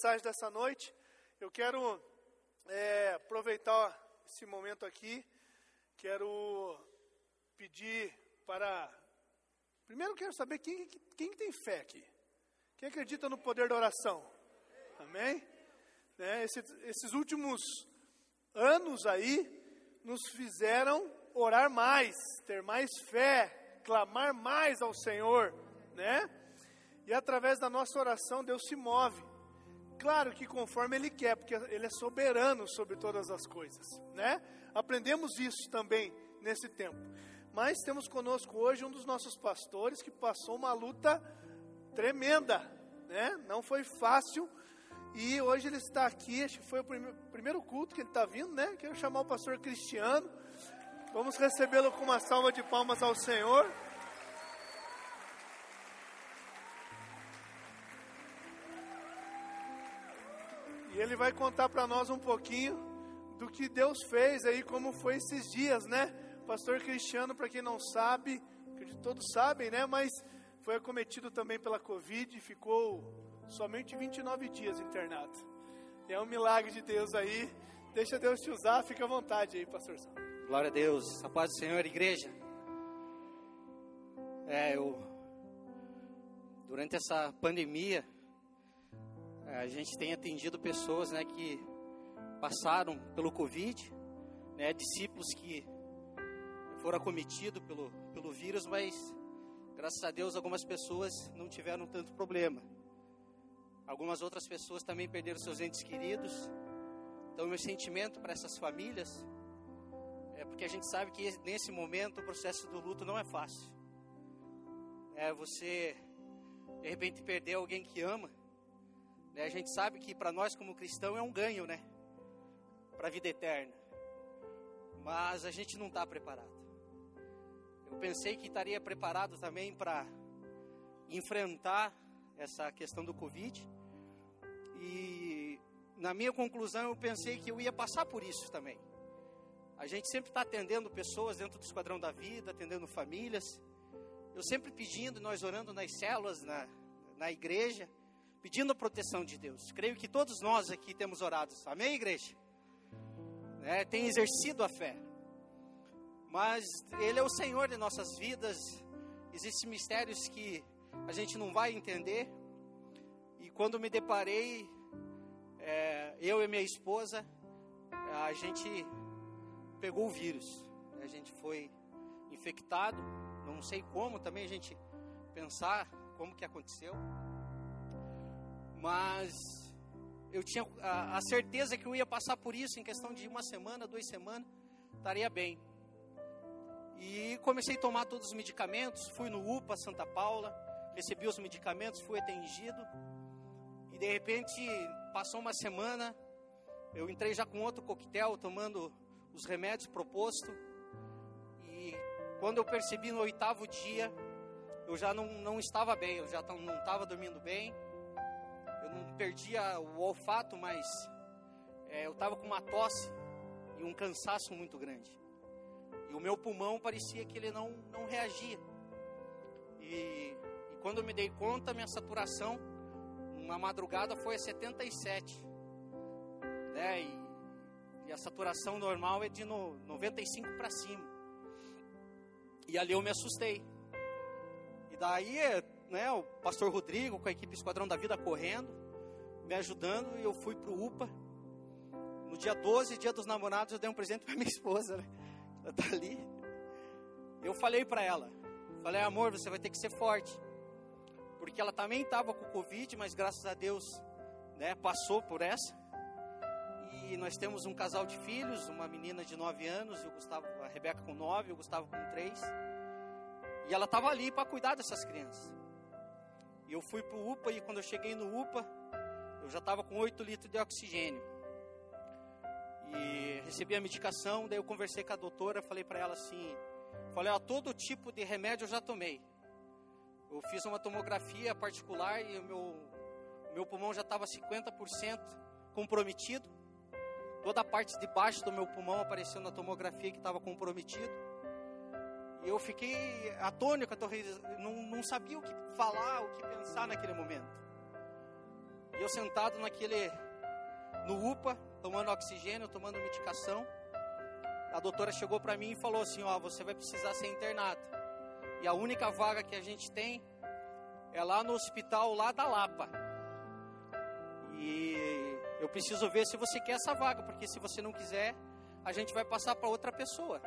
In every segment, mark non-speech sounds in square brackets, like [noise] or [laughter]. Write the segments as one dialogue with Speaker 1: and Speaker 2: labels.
Speaker 1: mensagem dessa noite. Eu quero é, aproveitar esse momento aqui. Quero pedir para. Primeiro, quero saber quem, quem tem fé aqui. Quem acredita no poder da oração? Amém? Né, esses, esses últimos anos aí nos fizeram orar mais, ter mais fé, clamar mais ao Senhor, né? E através da nossa oração Deus se move. Claro que conforme Ele quer, porque Ele é soberano sobre todas as coisas, né? Aprendemos isso também nesse tempo. Mas temos conosco hoje um dos nossos pastores que passou uma luta tremenda, né? Não foi fácil. E hoje ele está aqui, acho que foi o primeiro culto que ele está vindo, né? Quero chamar o pastor Cristiano. Vamos recebê-lo com uma salva de palmas ao Senhor. Ele vai contar para nós um pouquinho do que Deus fez aí, como foi esses dias, né? Pastor Cristiano, para quem não sabe, todos sabem, né? Mas foi acometido também pela Covid e ficou somente 29 dias internado. É um milagre de Deus aí. Deixa Deus te usar, fica à vontade aí, pastor.
Speaker 2: Glória a Deus, a paz do Senhor, igreja. É, eu durante essa pandemia a gente tem atendido pessoas, né, que passaram pelo Covid, né, discípulos que foram acometidos pelo, pelo vírus, mas graças a Deus algumas pessoas não tiveram tanto problema. Algumas outras pessoas também perderam seus entes queridos. Então, meu sentimento para essas famílias é porque a gente sabe que nesse momento o processo do luto não é fácil. É você de repente perder alguém que ama. Né? A gente sabe que para nós como cristão é um ganho, né? Para a vida eterna. Mas a gente não está preparado. Eu pensei que estaria preparado também para enfrentar essa questão do Covid. E na minha conclusão eu pensei que eu ia passar por isso também. A gente sempre está atendendo pessoas dentro do Esquadrão da Vida, atendendo famílias. Eu sempre pedindo, nós orando nas células, na, na igreja, pedindo a proteção de Deus. Creio que todos nós aqui temos orado. Amém, igreja? É, tem exercido a fé. Mas Ele é o Senhor de nossas vidas. Existem mistérios que a gente não vai entender. E quando me deparei, é, eu e minha esposa, a gente pegou o vírus. A gente foi infectado. Não sei como também a gente pensar como que aconteceu mas eu tinha a, a, certeza que eu ia passar por isso em questão de uma semana, duas semanas, estaria bem. E comecei a tomar todos os medicamentos, fui no UPA Santa Paula, recebi os medicamentos, fui atendido. E de repente, passou uma semana, eu entrei já com outro coquetel, tomando os remédios propostos. E quando eu percebi no oitavo dia, eu já não, não estava bem, eu já não estava dormindo bem não perdia o olfato, mas é, eu estava com uma tosse e um cansaço muito grande. E o meu pulmão parecia que ele não, não reagia. E, e quando eu me dei conta, minha saturação, uma madrugada, foi a 77. Né? E, e a saturação normal é de no, 95 para cima. E ali eu me assustei. E daí, né, o pastor Rodrigo com a equipe Esquadrão da Vida correndo me ajudando e eu fui pro UPA. No dia 12, dia dos namorados, eu dei um presente para [laughs] minha esposa, né? Ela tá ali. Eu falei para ela, falei, amor, você vai ter que ser forte. Porque ela também estava com Covid, mas graças a Deus, né, passou por essa. E nós temos um casal de filhos, uma menina de 9 anos, e o Gustavo, a Rebeca com 9, o Gustavo com 3. E ela estava ali para cuidar dessas crianças. E eu fui pro UPA e quando eu cheguei no UPA, eu já estava com 8 litros de oxigênio. E recebi a medicação, daí eu conversei com a doutora, falei para ela assim, falei, ó, todo tipo de remédio eu já tomei. Eu fiz uma tomografia particular e o meu, meu pulmão já estava 50% comprometido. Toda a parte de baixo do meu pulmão apareceu na tomografia que estava comprometido. E eu fiquei atônico, não, não sabia o que falar, o que pensar naquele momento. E eu sentado naquele, no UPA, tomando oxigênio, tomando medicação. A doutora chegou para mim e falou assim: Ó, você vai precisar ser internado. E a única vaga que a gente tem é lá no hospital lá da Lapa. E eu preciso ver se você quer essa vaga, porque se você não quiser, a gente vai passar para outra pessoa.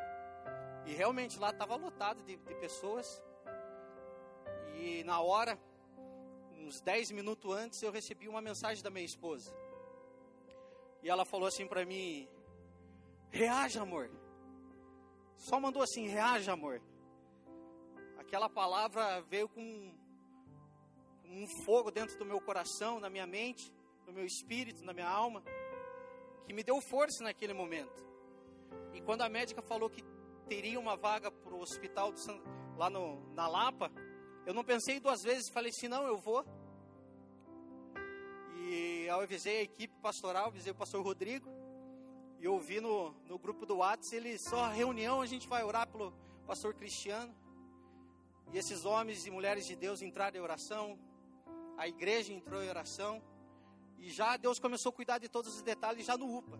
Speaker 2: E realmente lá estava lotado de, de pessoas. E na hora, uns 10 minutos antes, eu recebi uma mensagem da minha esposa. E ela falou assim para mim: Reaja, amor. Só mandou assim: Reaja, amor. Aquela palavra veio com um fogo dentro do meu coração, na minha mente, no meu espírito, na minha alma, que me deu força naquele momento. E quando a médica falou que teria uma vaga para o hospital San, lá no, na Lapa, eu não pensei duas vezes, falei assim, não, eu vou. E eu avisei a equipe pastoral, avisei o pastor Rodrigo, e eu vi no, no grupo do WhatsApp, ele só reunião, a gente vai orar pelo pastor Cristiano. E esses homens e mulheres de Deus entraram em oração, a igreja entrou em oração e já Deus começou a cuidar de todos os detalhes já no UPA.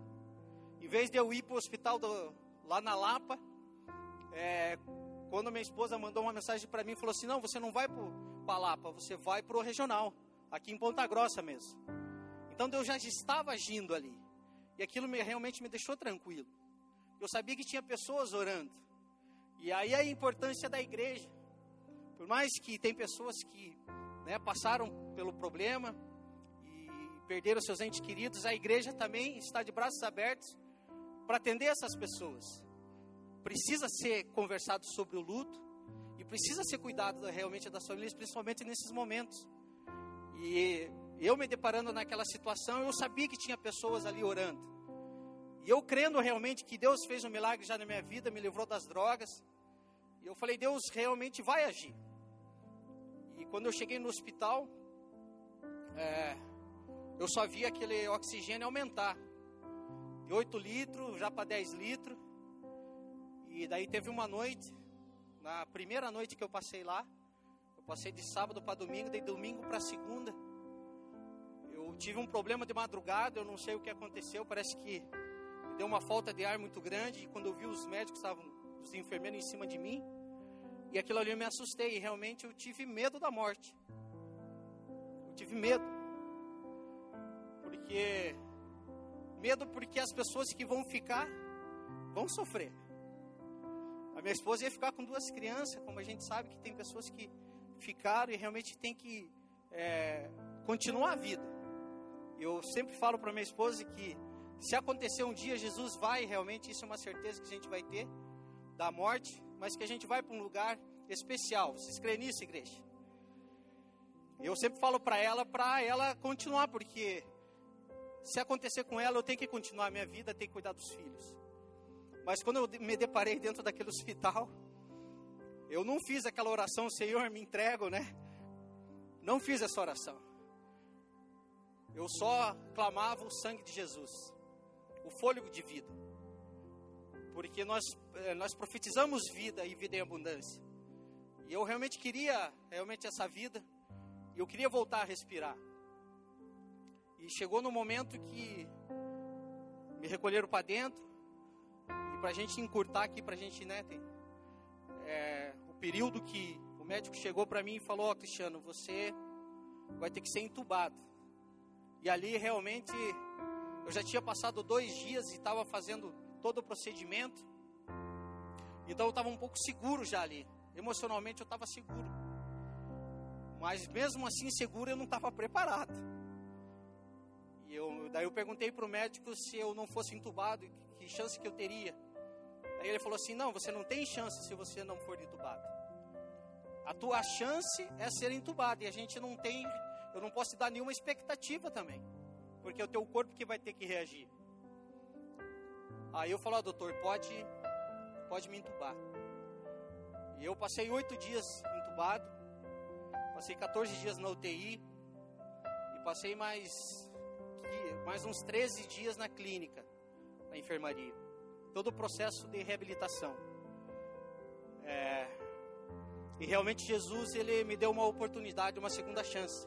Speaker 2: Em vez de eu ir para o hospital do, lá na Lapa, é, quando minha esposa mandou uma mensagem para mim, falou assim: não, você não vai para a Lapa, você vai para o regional, aqui em Ponta Grossa mesmo. Então Deus já estava agindo ali. E aquilo me, realmente me deixou tranquilo. Eu sabia que tinha pessoas orando. E aí a importância da igreja. Por mais que tem pessoas que né, passaram pelo problema e perderam seus entes queridos, a igreja também está de braços abertos para atender essas pessoas. Precisa ser conversado sobre o luto e precisa ser cuidado realmente das famílias, principalmente nesses momentos. E eu me deparando naquela situação, eu sabia que tinha pessoas ali orando. E eu crendo realmente que Deus fez um milagre já na minha vida, me livrou das drogas. E eu falei, Deus realmente vai agir. E quando eu cheguei no hospital, é, eu só vi aquele oxigênio aumentar. De 8 litros já para 10 litros. E daí teve uma noite, na primeira noite que eu passei lá, eu passei de sábado para domingo, de domingo para segunda. Eu tive um problema de madrugada, eu não sei o que aconteceu, parece que me deu uma falta de ar muito grande. E quando eu vi os médicos, estavam, os enfermeiros em cima de mim, e aquilo ali eu me assustei, e realmente eu tive medo da morte. Eu tive medo. Porque medo porque as pessoas que vão ficar vão sofrer. A minha esposa ia ficar com duas crianças, como a gente sabe que tem pessoas que ficaram e realmente tem que é, continuar a vida. Eu sempre falo para minha esposa que se acontecer um dia, Jesus vai realmente, isso é uma certeza que a gente vai ter da morte, mas que a gente vai para um lugar especial. Vocês creem nisso, igreja? Eu sempre falo para ela, para ela continuar, porque se acontecer com ela, eu tenho que continuar a minha vida, tenho que cuidar dos filhos. Mas quando eu me deparei dentro daquele hospital, eu não fiz aquela oração, Senhor, me entrego, né? Não fiz essa oração. Eu só clamava o sangue de Jesus, o fôlego de vida porque nós, eh, nós profetizamos vida e vida em abundância. E eu realmente queria realmente essa vida, e eu queria voltar a respirar. E chegou no momento que me recolheram para dentro, para a gente encurtar aqui, para a gente, né, tem, é, o período que o médico chegou para mim e falou: Ó, oh, Cristiano, você vai ter que ser entubado. E ali realmente eu já tinha passado dois dias e estava fazendo todo o procedimento. Então eu estava um pouco seguro já ali. Emocionalmente eu estava seguro. Mas mesmo assim seguro eu não estava preparado. E eu, daí eu perguntei para o médico se eu não fosse entubado, que chance que eu teria. Aí ele falou assim: não, você não tem chance se você não for entubado. A tua chance é ser entubado e a gente não tem, eu não posso te dar nenhuma expectativa também, porque é o teu corpo que vai ter que reagir. Aí eu falo, ah, doutor, pode, pode me entubar. E eu passei oito dias entubado, passei 14 dias na UTI e passei mais, mais uns 13 dias na clínica, na enfermaria. Todo o processo de reabilitação. É, e realmente Jesus ele me deu uma oportunidade, uma segunda chance.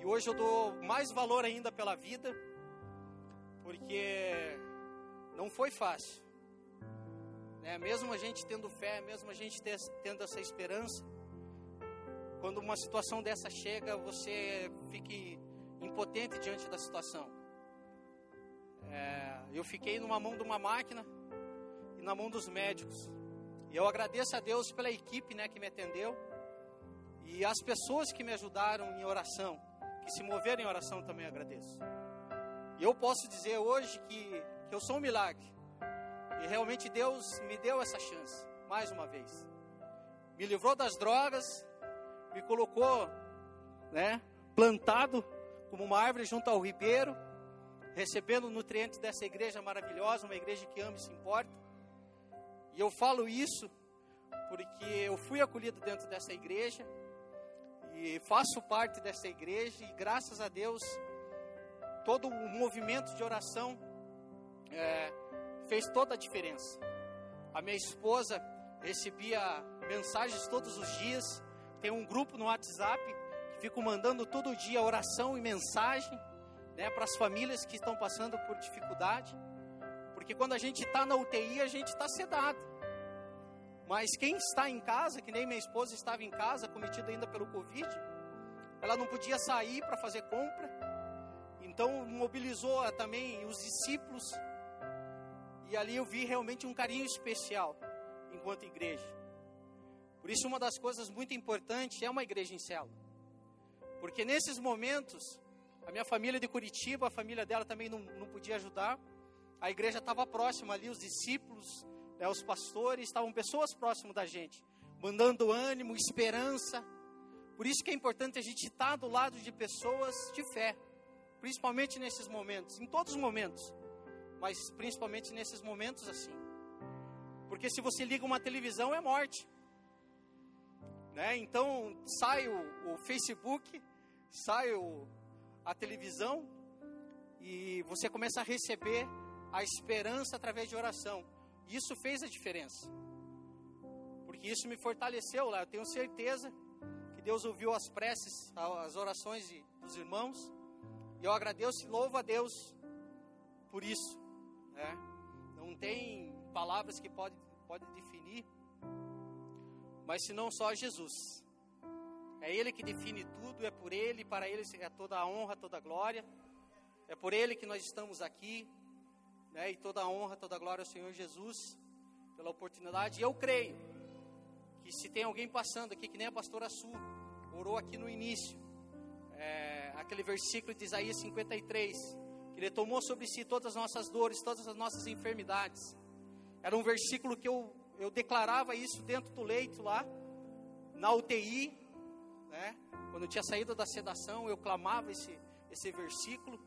Speaker 2: E hoje eu dou mais valor ainda pela vida, porque não foi fácil. Né? Mesmo a gente tendo fé, mesmo a gente ter, tendo essa esperança, quando uma situação dessa chega, você fique impotente diante da situação. É, eu fiquei numa mão de uma máquina e na mão dos médicos. E eu agradeço a Deus pela equipe né, que me atendeu e as pessoas que me ajudaram em oração, que se moveram em oração também agradeço. E eu posso dizer hoje que, que eu sou um milagre. E realmente Deus me deu essa chance, mais uma vez. Me livrou das drogas, me colocou né, plantado como uma árvore junto ao ribeiro, recebendo nutrientes dessa igreja maravilhosa, uma igreja que ama e se importa. E eu falo isso porque eu fui acolhido dentro dessa igreja e faço parte dessa igreja e graças a Deus todo o movimento de oração é, fez toda a diferença. A minha esposa recebia mensagens todos os dias, tem um grupo no WhatsApp que fico mandando todo dia oração e mensagem né, para as famílias que estão passando por dificuldade, porque quando a gente está na UTI a gente está sedado. Mas quem está em casa, que nem minha esposa estava em casa, cometida ainda pelo Covid, ela não podia sair para fazer compra, então mobilizou também os discípulos, e ali eu vi realmente um carinho especial enquanto igreja. Por isso, uma das coisas muito importantes é uma igreja em célula, porque nesses momentos, a minha família de Curitiba, a família dela também não, não podia ajudar, a igreja estava próxima ali, os discípulos, né, os pastores, estavam pessoas próximas da gente, mandando ânimo, esperança. Por isso que é importante a gente estar do lado de pessoas de fé, principalmente nesses momentos, em todos os momentos, mas principalmente nesses momentos assim. Porque se você liga uma televisão é morte. Né? Então sai o, o Facebook, sai o, a televisão e você começa a receber a esperança através de oração. Isso fez a diferença. Porque isso me fortaleceu lá. Eu tenho certeza que Deus ouviu as preces, as orações de, dos irmãos. E eu agradeço e louvo a Deus por isso. Né? Não tem palavras que podem pode definir, mas senão só Jesus. É Ele que define tudo, é por Ele, para Ele é toda a honra, toda a glória. É por Ele que nós estamos aqui né? E toda a honra, toda a glória ao Senhor Jesus pela oportunidade. E eu creio que se tem alguém passando aqui, que nem a pastora Su, orou aqui no início, é, aquele versículo de Isaías 53, que ele tomou sobre si todas as nossas dores, todas as nossas enfermidades. Era um versículo que eu, eu declarava isso dentro do leito lá, na UTI, né? Quando eu tinha saído da sedação, eu clamava esse, esse versículo.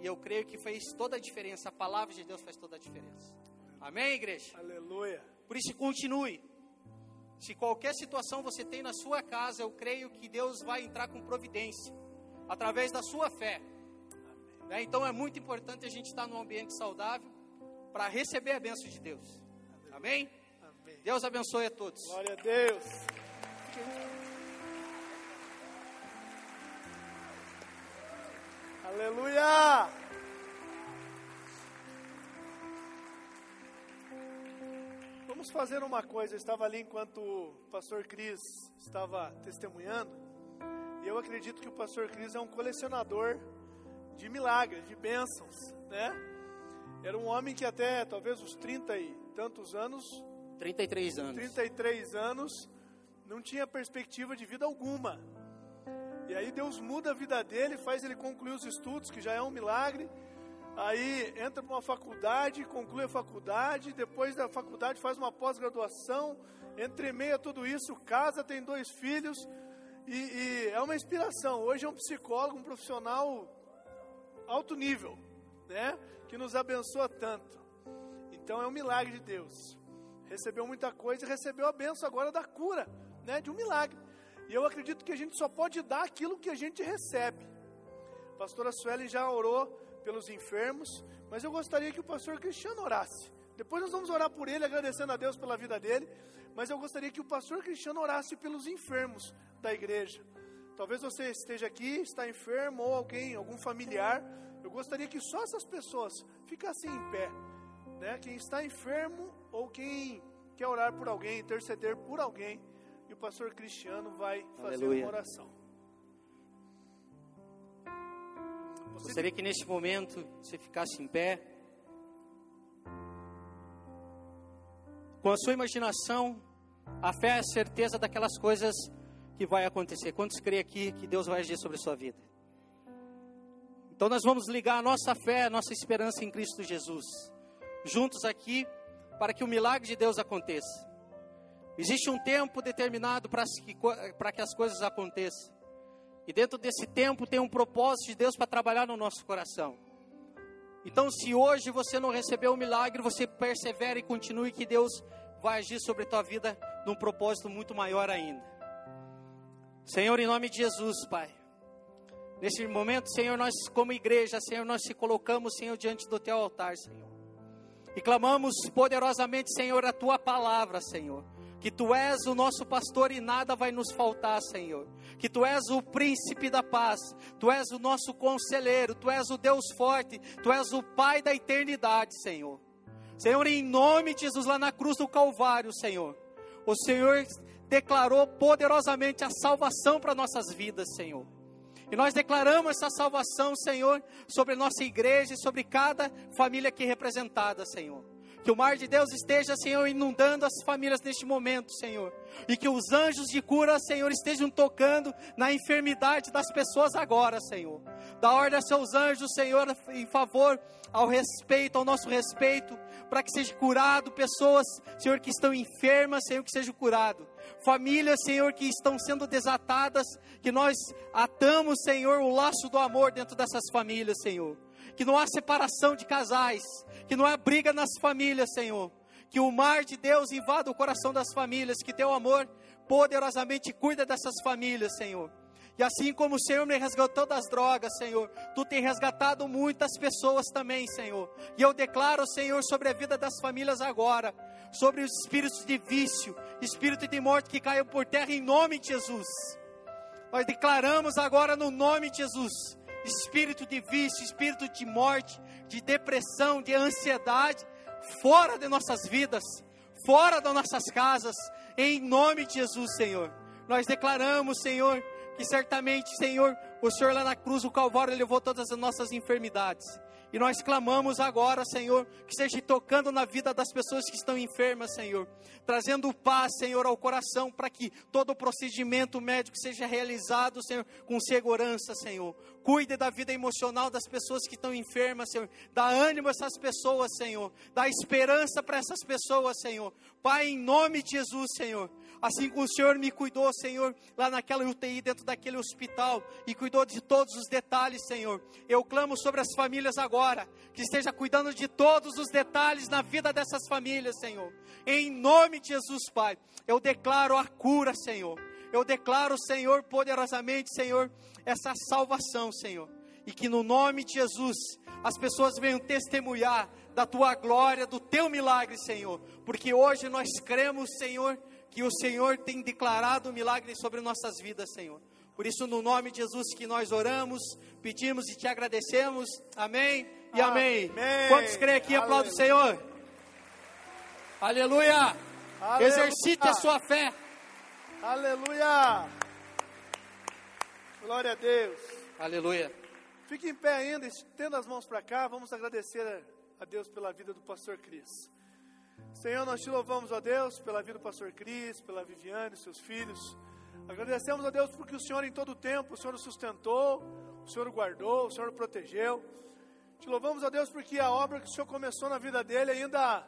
Speaker 2: E eu creio que fez toda a diferença. A palavra de Deus faz toda a diferença. Amém, igreja?
Speaker 1: Aleluia.
Speaker 2: Por isso, continue. Se qualquer situação você tem na sua casa, eu creio que Deus vai entrar com providência através da sua fé. Né? Então é muito importante a gente estar num ambiente saudável para receber a bênção de Deus. Amém? Amém? Deus abençoe a todos.
Speaker 1: Glória a Deus. Aleluia! Vamos fazer uma coisa. Eu estava ali enquanto o pastor Cris estava testemunhando, e eu acredito que o pastor Cris é um colecionador de milagres, de bênçãos, né? Era um homem que até talvez os 30 e tantos anos,
Speaker 2: 33 anos.
Speaker 1: 33 anos, não tinha perspectiva de vida alguma. E aí Deus muda a vida dele, faz ele concluir os estudos, que já é um milagre. Aí entra para uma faculdade, conclui a faculdade, depois da faculdade faz uma pós-graduação, entre meio a tudo isso, casa, tem dois filhos, e, e, é uma inspiração. Hoje é um psicólogo, um profissional alto nível, né? Que nos abençoa tanto. Então é um milagre de Deus. Recebeu muita coisa e recebeu a benção agora da cura, né? De um milagre. E eu acredito que a gente só pode dar aquilo que a gente recebe. A pastora Sueli já orou pelos enfermos, mas eu gostaria que o pastor Cristiano orasse. Depois nós vamos orar por ele, agradecendo a Deus pela vida dele, mas eu gostaria que o pastor Cristiano orasse pelos enfermos da igreja. Talvez você esteja aqui, está enfermo ou alguém, algum familiar. Eu gostaria que só essas pessoas ficassem em pé, né? Quem está enfermo ou quem quer orar por alguém, interceder por alguém, e o pastor Cristiano vai fazer
Speaker 2: Aleluia.
Speaker 1: uma oração. Você
Speaker 2: Gostaria que neste momento você ficasse em pé. Com a sua imaginação, a fé é a certeza daquelas coisas que vai acontecer. Quantos creem aqui que Deus vai agir sobre a sua vida? Então nós vamos ligar a nossa fé, a nossa esperança em Cristo Jesus, juntos aqui, para que o milagre de Deus aconteça. Existe um tempo determinado para que, as coisas aconteçam. E dentro desse tempo tem um propósito de Deus para trabalhar no nosso coração. Então, se hoje você não recebeu o milagre, você persevere e continue que Deus vai agir sobre a tua vida num propósito muito maior ainda. Senhor, em nome de Jesus, Pai. Nesse momento, Senhor, nós como igreja, Senhor, nós se colocamos, Senhor, diante do teu altar, Senhor. E clamamos poderosamente, Senhor, a tua palavra, Senhor. Que tu és o nosso pastor e nada vai nos faltar, Senhor. Que tu és o príncipe da paz, tu és o nosso conselheiro, tu és o Deus forte, tu és o Pai da eternidade, Senhor. Senhor, em nome de Jesus, lá na cruz do Calvário, Senhor, o Senhor declarou poderosamente a salvação para nossas vidas, Senhor. E nós declaramos essa salvação, Senhor, sobre nossa igreja e sobre cada família aqui representada, Senhor. Que o mar de Deus esteja, Senhor, inundando as famílias neste momento, Senhor. E que os anjos de cura, Senhor, estejam tocando na enfermidade das pessoas agora, Senhor. Da ordem a seus anjos, Senhor, em favor ao respeito, ao nosso respeito, para que seja curado pessoas, Senhor, que estão enfermas, Senhor, que sejam curado. Famílias, Senhor, que estão sendo desatadas, que nós atamos, Senhor, o laço do amor dentro dessas famílias, Senhor. Que não há separação de casais, que não há briga nas famílias, Senhor. Que o mar de Deus invada o coração das famílias, que teu amor poderosamente cuida dessas famílias, Senhor. E assim como o Senhor me resgatou das drogas, Senhor, tu tem resgatado muitas pessoas também, Senhor. E eu declaro, Senhor, sobre a vida das famílias agora, sobre os espíritos de vício, espírito de morte que caiam por terra em nome de Jesus. Nós declaramos agora no nome de Jesus, espírito de vício, espírito de morte, de depressão, de ansiedade, fora de nossas vidas, fora das nossas casas, em nome de Jesus, Senhor. Nós declaramos, Senhor, que certamente, Senhor, o Senhor lá na cruz, o Calvário, levou todas as nossas enfermidades. E nós clamamos agora, Senhor, que seja tocando na vida das pessoas que estão enfermas, Senhor, trazendo paz, Senhor, ao coração, para que todo o procedimento médico seja realizado, Senhor, com segurança, Senhor. Cuide da vida emocional das pessoas que estão enfermas, Senhor. Dá ânimo a essas pessoas, Senhor. Dá esperança para essas pessoas, Senhor. Pai, em nome de Jesus, Senhor. Assim como o Senhor me cuidou, Senhor, lá naquela UTI, dentro daquele hospital, e cuidou de todos os detalhes, Senhor. Eu clamo sobre as famílias agora, que esteja cuidando de todos os detalhes na vida dessas famílias, Senhor. Em nome de Jesus, Pai, eu declaro a cura, Senhor. Eu declaro, Senhor, poderosamente, Senhor, essa salvação, Senhor. E que no nome de Jesus, as pessoas venham testemunhar da tua glória, do teu milagre, Senhor. Porque hoje nós cremos, Senhor, que o Senhor tem declarado o milagre sobre nossas vidas, Senhor. Por isso, no nome de Jesus que nós oramos, pedimos e te agradecemos. Amém e amém.
Speaker 1: Amém.
Speaker 2: Quantos creem aqui, aplaude o Senhor. Aleluia.
Speaker 1: Aleluia.
Speaker 2: Exercite a sua fé.
Speaker 1: Aleluia! Glória a Deus.
Speaker 2: Aleluia.
Speaker 1: Fique em pé ainda, estenda as mãos para cá. Vamos agradecer a Deus pela vida do pastor Cris. Senhor, nós te louvamos, ó Deus, pela vida do pastor Cris, pela Viviane, seus filhos. Agradecemos a Deus porque o Senhor em todo o tempo, o Senhor o sustentou, o Senhor o guardou, o Senhor o protegeu. Te louvamos a Deus porque a obra que o Senhor começou na vida dele ainda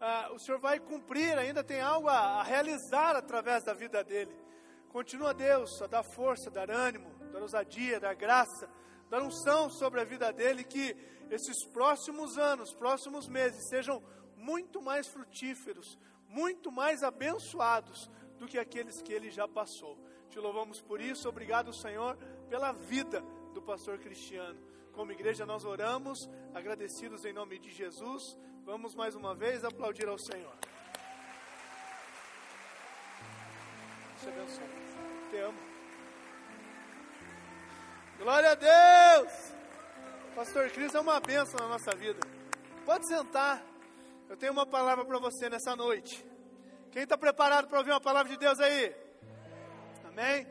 Speaker 1: ah, o Senhor vai cumprir, ainda tem algo a, a realizar através da vida dele. Continua, Deus, a dar força, dar ânimo, dar ousadia, dar graça, dar unção sobre a vida dele, que esses próximos anos, próximos meses, sejam muito mais frutíferos, muito mais abençoados do que aqueles que ele já passou. Te louvamos por isso, obrigado, Senhor, pela vida do pastor Cristiano. Como igreja, nós oramos, agradecidos em nome de Jesus. Vamos mais uma vez aplaudir ao Senhor. Te abençoe. Te amo. Glória a Deus! Pastor Cris é uma bênção na nossa vida. Pode sentar. Eu tenho uma palavra para você nessa noite. Quem está preparado para ouvir uma palavra de Deus aí? Amém?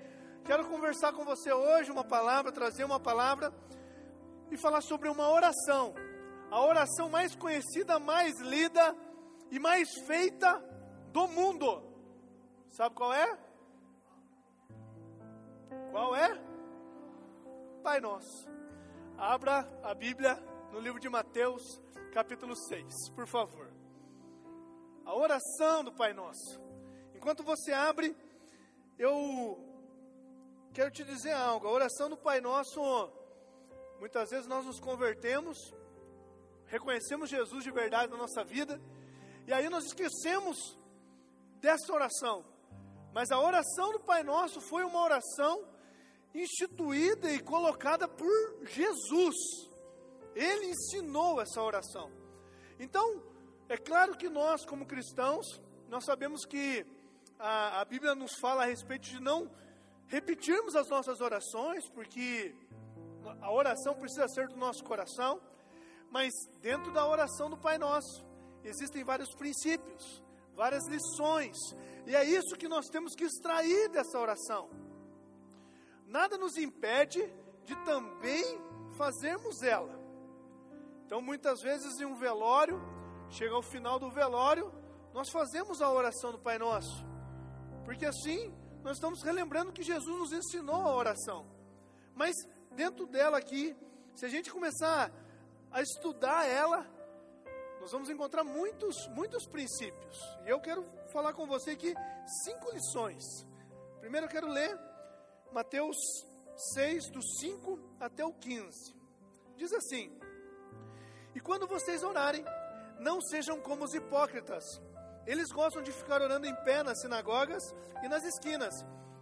Speaker 1: Quero conversar com você hoje uma palavra, trazer uma palavra e falar sobre uma oração. A oração mais conhecida, mais lida e mais feita do mundo. Sabe qual é? Qual é? Pai Nosso. Abra a Bíblia no livro de Mateus, capítulo 6, por favor. A oração do Pai Nosso. Enquanto você abre, eu quero te dizer algo. A oração do Pai Nosso, muitas vezes nós nos convertemos, reconhecemos Jesus de verdade na nossa vida, e aí nós esquecemos dessa oração. Mas a oração do Pai Nosso foi uma oração instituída e colocada por Jesus. Ele ensinou essa oração. Então, é claro que nós, como cristãos, nós sabemos que a, a Bíblia nos fala a respeito de não repetirmos as nossas orações, porque a oração precisa ser do nosso coração, mas dentro da oração do Pai Nosso existem vários princípios, várias lições, e é isso que nós temos que extrair dessa oração. Nada nos impede de também fazermos ela. Então, muitas vezes em um velório, chega ao final do velório, nós fazemos a oração do Pai Nosso, porque assim nós estamos relembrando que Jesus nos ensinou a oração. Mas dentro dela aqui, se a gente começar a estudar ela, nós vamos encontrar muitos, muitos princípios. E eu quero falar com você aqui cinco lições. Primeiro eu quero ler Mateus 6, do 5 até o 15. Diz assim: E quando vocês orarem, não sejam como os hipócritas. Eles gostam de ficar orando em pé nas sinagogas e nas esquinas,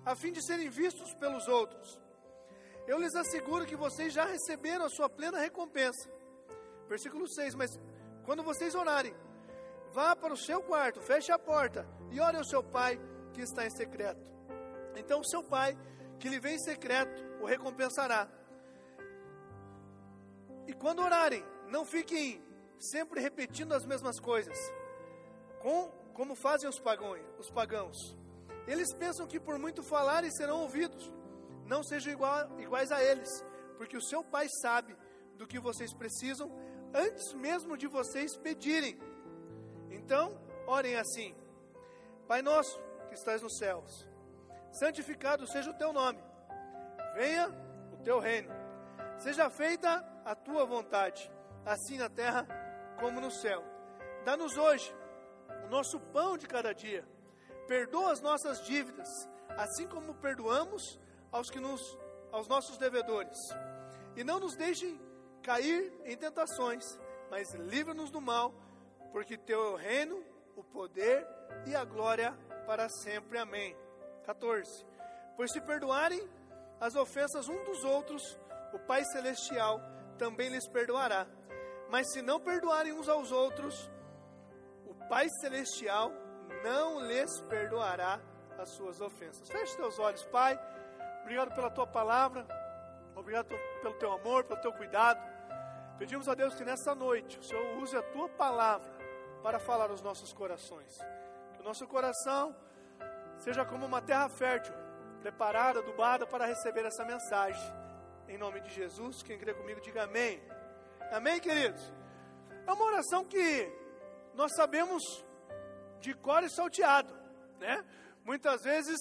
Speaker 1: a fim de serem vistos pelos outros. Eu lhes asseguro que vocês já receberam a sua plena recompensa. Versículo 6: Mas quando vocês orarem, vá para o seu quarto, feche a porta e ore ao seu pai que está em secreto. Então, o seu pai, que lhe vem em secreto, o recompensará. E quando orarem, não fiquem sempre repetindo as mesmas coisas, com, como fazem os pagões, os pagãos. Eles pensam que por muito falarem serão ouvidos. Não sejam igual, iguais a eles, porque o seu Pai sabe do que vocês precisam antes mesmo de vocês pedirem. Então, orem assim: Pai nosso que estás nos céus, santificado seja o teu nome, venha o teu reino, seja feita a tua vontade, assim na terra como no céu. Dá-nos hoje o nosso pão de cada dia, perdoa as nossas dívidas, assim como perdoamos aos, que nos, aos nossos devedores, e não nos deixem cair em tentações, mas livra-nos do mal, porque teu é o reino, o poder e a glória para sempre. Amém. 14. Pois se perdoarem as ofensas um dos outros, o Pai Celestial também lhes perdoará. Mas se não perdoarem uns aos outros, o Pai Celestial não lhes perdoará as suas ofensas. Feche teus olhos, Pai. Obrigado pela tua palavra. Obrigado pelo teu amor, pelo teu cuidado. Pedimos a Deus que nessa noite o Senhor use a tua palavra para falar aos nossos corações. Que o nosso coração seja como uma terra fértil, preparada, adubada para receber essa mensagem. Em nome de Jesus, quem crê comigo, diga amém. Amém, queridos? É uma oração que nós sabemos de cor e salteado, né? Muitas vezes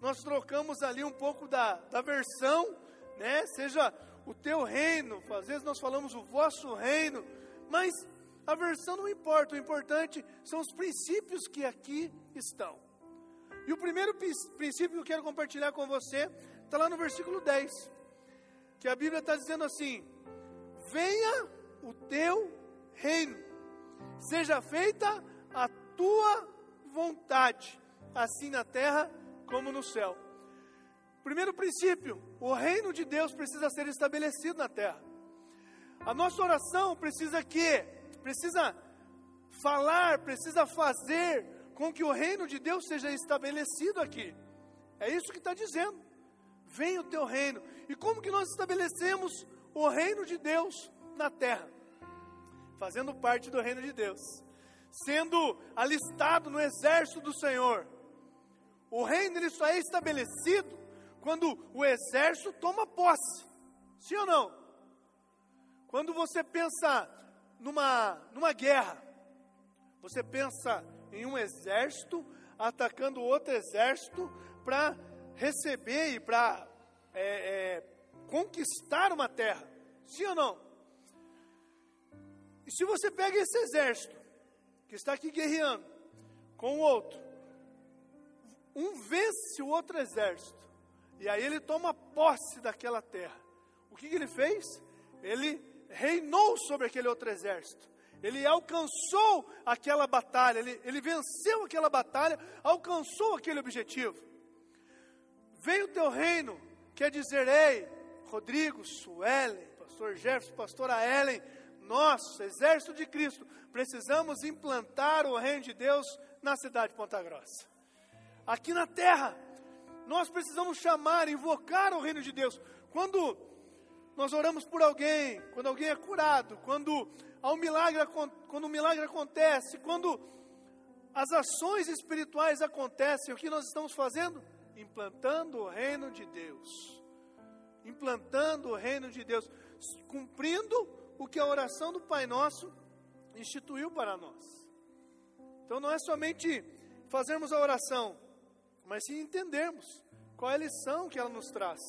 Speaker 1: nós trocamos ali um pouco da, da versão, né? Seja o teu reino, às vezes nós falamos o vosso reino, mas a versão não importa, o importante são os princípios que aqui estão. E o primeiro princípio que eu quero compartilhar com você está lá no versículo 10, que a Bíblia está dizendo assim: Venha o teu reino, seja feita a tua vontade, assim na terra como no céu. Primeiro princípio: o reino de Deus precisa ser estabelecido na terra. A nossa oração precisa que? Precisa falar, precisa fazer com que o reino de Deus seja estabelecido aqui. É isso que está dizendo. venha o teu reino. E como que nós estabelecemos o reino de Deus na terra? Fazendo parte do reino de Deus, sendo alistado no exército do Senhor. O reino ele só é estabelecido quando o exército toma posse. Sim ou não? Quando você pensa numa, numa guerra, você pensa em um exército atacando outro exército para receber e para é, é, conquistar uma terra. Sim ou não? E se você pega esse exército que está aqui guerreando com o outro, um vence o outro exército, e aí ele toma posse daquela terra. O que, que ele fez? Ele reinou sobre aquele outro exército. Ele alcançou aquela batalha, ele, ele venceu aquela batalha, alcançou aquele objetivo. Veio o teu reino, quer dizer, ei, Rodrigo, Suelen, pastor Jefferson, pastora Ellen, nós, exército de Cristo, precisamos implantar o reino de Deus na cidade de Ponta Grossa. Aqui na terra, nós precisamos chamar, invocar o reino de Deus. Quando nós oramos por alguém, quando alguém é curado, quando há um milagre, quando um milagre acontece, quando as ações espirituais acontecem, o que nós estamos fazendo? Implantando o reino de Deus. Implantando o reino de Deus, cumprindo o que a oração do Pai Nosso instituiu para nós. Então não é somente fazermos a oração, mas sim entendermos qual é a lição que ela nos traz,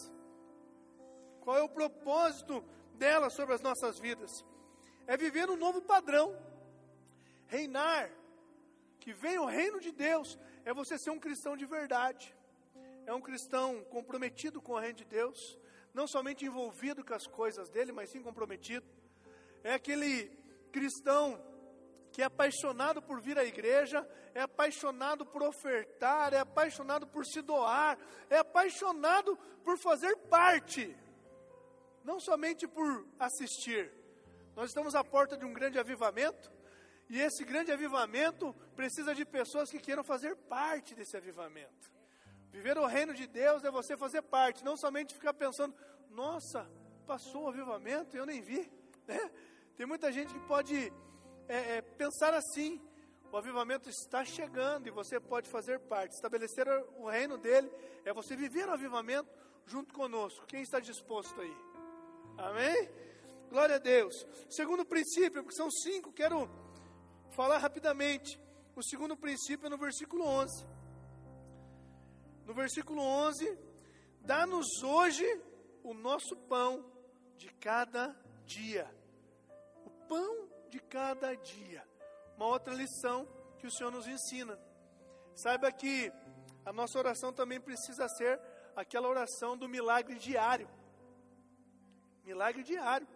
Speaker 1: qual é o propósito dela sobre as nossas vidas é viver um novo padrão. Reinar, que vem o reino de Deus, é você ser um cristão de verdade. É um cristão comprometido com o reino de Deus, não somente envolvido com as coisas dele, mas sim comprometido. É aquele cristão que é apaixonado por vir à igreja, é apaixonado por ofertar, é apaixonado por se doar, é apaixonado por fazer parte, não somente por assistir. Nós estamos à porta de um grande avivamento, e esse grande avivamento precisa de pessoas que queiram fazer parte desse avivamento. Viver o reino de Deus é você fazer parte, não somente ficar pensando, nossa, passou o avivamento e eu nem vi. [laughs] Né? Tem muita gente que pode é, é, pensar assim: o avivamento está chegando e você pode fazer parte. Estabelecer o reino dele é você viver o avivamento junto conosco. Quem está disposto aí? Amém? Glória a Deus. Segundo princípio, porque são cinco, quero falar rapidamente. O segundo princípio é no versículo 11. No versículo 11, dá-nos hoje o nosso pão de cada dia. O pão de cada dia. Uma outra lição que o Senhor nos ensina. Saiba que a nossa oração também precisa ser aquela oração do milagre diário. Milagre diário.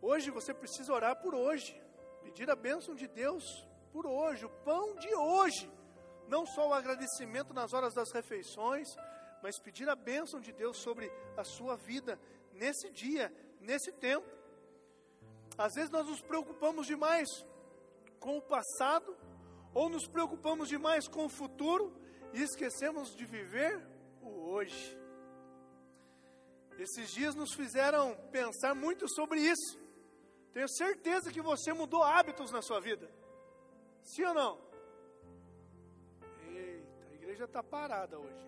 Speaker 1: Hoje você precisa orar por hoje, pedir a bênção de Deus por hoje, o pão de hoje. Não só o agradecimento nas horas das refeições, mas pedir a bênção de Deus sobre a sua vida nesse dia, nesse tempo. Às vezes nós nos preocupamos demais com o passado, ou nos preocupamos demais com o futuro e esquecemos de viver o hoje. Esses dias nos fizeram pensar muito sobre isso. Tenho certeza que você mudou hábitos na sua vida. Sim ou não? Eita, a igreja está parada hoje.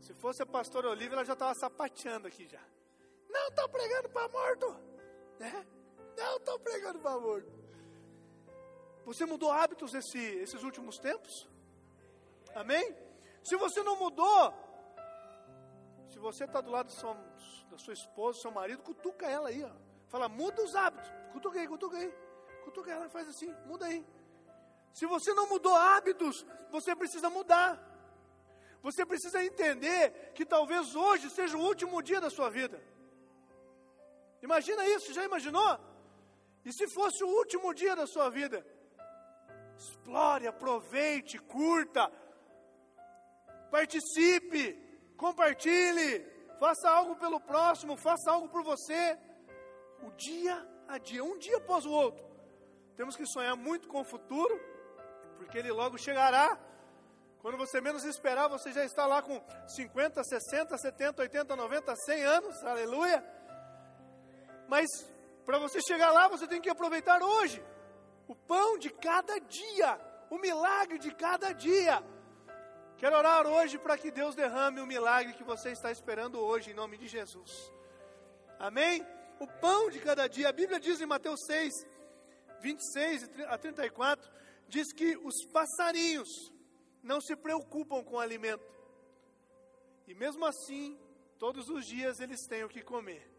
Speaker 1: Se fosse a pastora Olivia, ela já estava sapateando aqui já. Não estou pregando para morto. Né? Não estou pregando para morto. Você mudou hábitos esse, esses últimos tempos? Amém? Se você não mudou, se você está do lado sua, da sua esposa, do seu marido, cutuca ela aí, ó. Fala, muda os hábitos. Cutuca aí, cutuca aí. Cutuca ela, faz assim, muda aí. Se você não mudou hábitos, você precisa mudar. Você precisa entender que talvez hoje seja o último dia da sua vida. Imagina isso, já imaginou? E se fosse o último dia da sua vida? Explore, aproveite, curta, participe, compartilhe, faça algo pelo próximo, faça algo por você o dia a dia, um dia após o outro. Temos que sonhar muito com o futuro, porque ele logo chegará. Quando você menos esperar, você já está lá com 50, 60, 70, 80, 90, 100 anos, aleluia. Mas para você chegar lá, você tem que aproveitar hoje o pão de cada dia, o milagre de cada dia. Quero orar hoje para que Deus derrame o milagre que você está esperando hoje, em nome de Jesus. Amém? O pão de cada dia, a Bíblia diz em Mateus 6, 26 a 34, diz que os passarinhos não se preocupam com o alimento. E mesmo assim, todos os dias eles têm o que comer.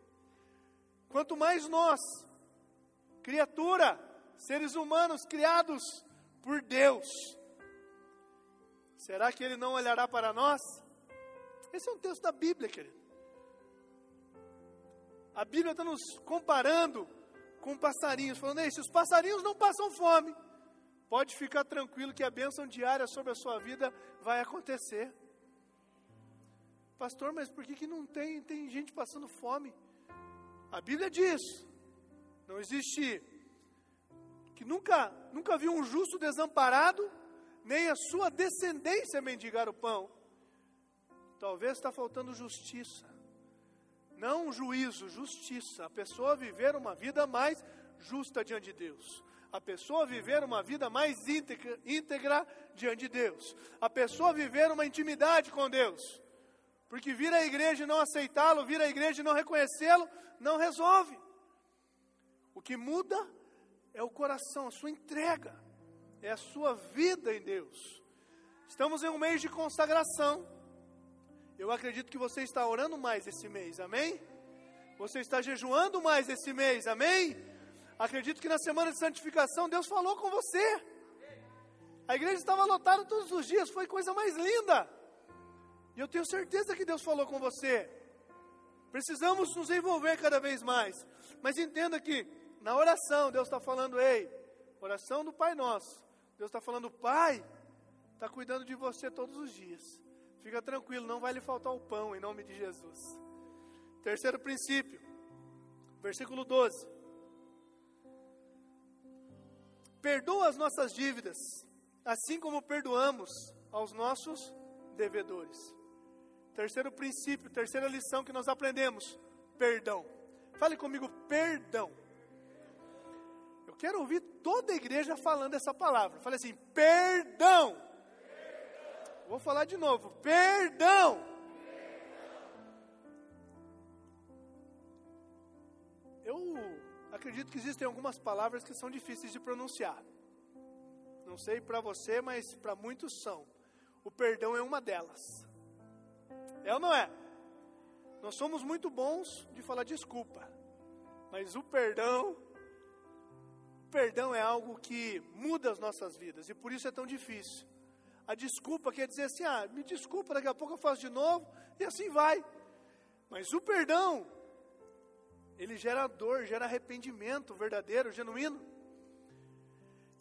Speaker 1: Quanto mais nós, criatura, seres humanos criados por Deus, será que Ele não olhará para nós? Esse é um texto da Bíblia, querido. A Bíblia está nos comparando com passarinhos, falando: Ei, se os passarinhos não passam fome, pode ficar tranquilo que a bênção diária sobre a sua vida vai acontecer. Pastor, mas por que, que não tem, tem gente passando fome? A Bíblia diz: não existe que nunca, nunca viu um justo desamparado, nem a sua descendência mendigar o pão. Talvez está faltando justiça não juízo, justiça. A pessoa viver uma vida mais justa diante de Deus. A pessoa viver uma vida mais íntegra, íntegra diante de Deus. A pessoa viver uma intimidade com Deus. Porque vir à igreja e não aceitá-lo, vir à igreja e não reconhecê-lo, não resolve. O que muda é o coração, a sua entrega, é a sua vida em Deus. Estamos em um mês de consagração. Eu acredito que você está orando mais esse mês, amém? Você está jejuando mais esse mês, amém? Acredito que na semana de santificação Deus falou com você. A igreja estava lotada todos os dias, foi coisa mais linda. E eu tenho certeza que Deus falou com você. Precisamos nos envolver cada vez mais. Mas entenda que na oração Deus está falando, ei, oração do Pai Nosso. Deus está falando, Pai, está cuidando de você todos os dias. Fica tranquilo, não vai lhe faltar o pão em nome de Jesus. Terceiro princípio, versículo 12. Perdoa as nossas dívidas, assim como perdoamos aos nossos devedores. Terceiro princípio, terceira lição que nós aprendemos: perdão. Fale comigo, perdão. Eu quero ouvir toda a igreja falando essa palavra. Fale assim: perdão. Vou falar de novo. Perdão. Eu acredito que existem algumas palavras que são difíceis de pronunciar. Não sei para você, mas para muitos são. O perdão é uma delas. É ou não é? Nós somos muito bons de falar desculpa. Mas o perdão, o perdão é algo que muda as nossas vidas e por isso é tão difícil. A desculpa quer dizer assim: ah, me desculpa, daqui a pouco eu faço de novo, e assim vai. Mas o perdão, ele gera dor, gera arrependimento verdadeiro, genuíno.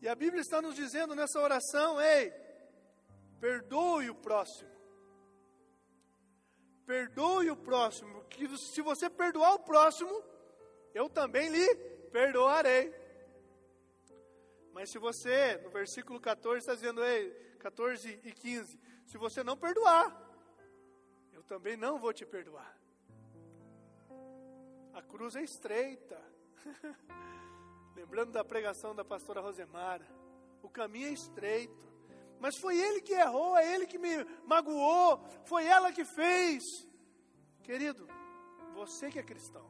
Speaker 1: E a Bíblia está nos dizendo nessa oração: ei, perdoe o próximo. Perdoe o próximo, que se você perdoar o próximo, eu também lhe perdoarei. Mas se você, no versículo 14, está dizendo, ei, 14 e 15: Se você não perdoar, eu também não vou te perdoar. A cruz é estreita. [laughs] Lembrando da pregação da pastora Rosemara, o caminho é estreito. Mas foi ele que errou, é ele que me magoou, foi ela que fez. Querido, você que é cristão.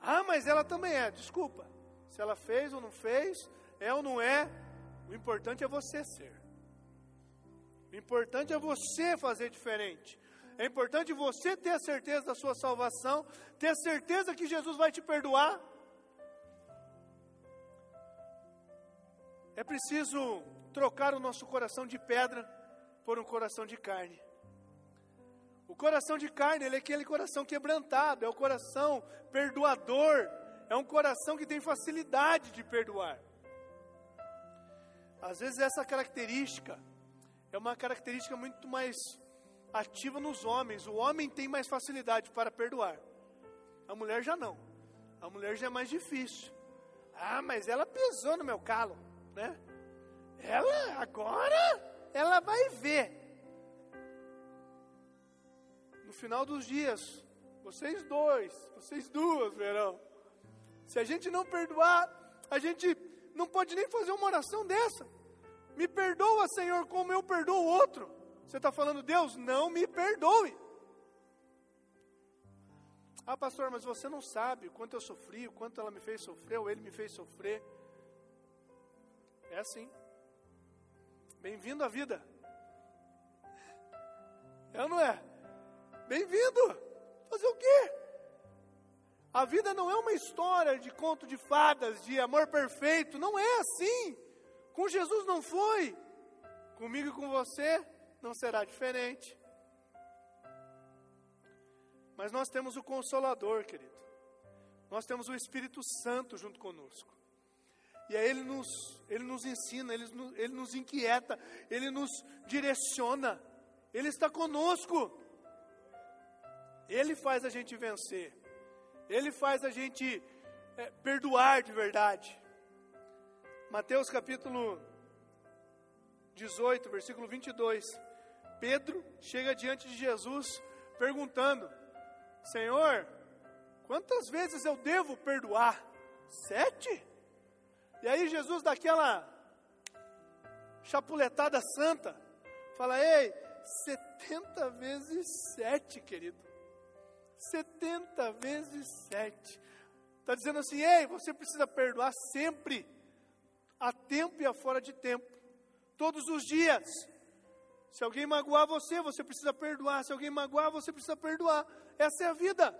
Speaker 1: Ah, mas ela também é, desculpa. Se ela fez ou não fez, é ou não é, o importante é você ser. O importante é você fazer diferente. É importante você ter a certeza da sua salvação, ter a certeza que Jesus vai te perdoar. É preciso trocar o nosso coração de pedra por um coração de carne. O coração de carne, ele é aquele coração quebrantado, é o coração perdoador, é um coração que tem facilidade de perdoar. Às vezes essa característica é uma característica muito mais ativa nos homens. O homem tem mais facilidade para perdoar. A mulher já não. A mulher já é mais difícil. Ah, mas ela pisou no meu calo, né? ela agora, ela vai ver. No final dos dias, vocês dois, vocês duas verão. Se a gente não perdoar, a gente não pode nem fazer uma oração dessa. Me perdoa, Senhor, como eu perdoo o outro. Você está falando, Deus, não me perdoe. Ah, pastor, mas você não sabe o quanto eu sofri, o quanto ela me fez sofrer, ou ele me fez sofrer. É assim. Bem-vindo à vida. É ou não é? Bem-vindo. Fazer o quê? A vida não é uma história de conto de fadas, de amor perfeito. Não é assim. Com Jesus não foi. Comigo e com você não será diferente. Mas nós temos o Consolador, querido. Nós temos o Espírito Santo junto conosco. E aí ele nos, ele nos ensina, ele, ele nos inquieta, ele nos direciona. Ele está conosco. Ele faz a gente vencer. Ele faz a gente é, perdoar de verdade. Mateus capítulo 18, versículo 22. Pedro chega diante de Jesus perguntando: Senhor, quantas vezes eu devo perdoar? Sete? E aí Jesus dá aquela chapuletada santa, fala: Ei, setenta vezes sete, querido. 70 vezes 7. Está dizendo assim: ei, você precisa perdoar sempre, a tempo e a fora de tempo, todos os dias. Se alguém magoar você, você precisa perdoar. Se alguém magoar, você precisa perdoar. Essa é a vida.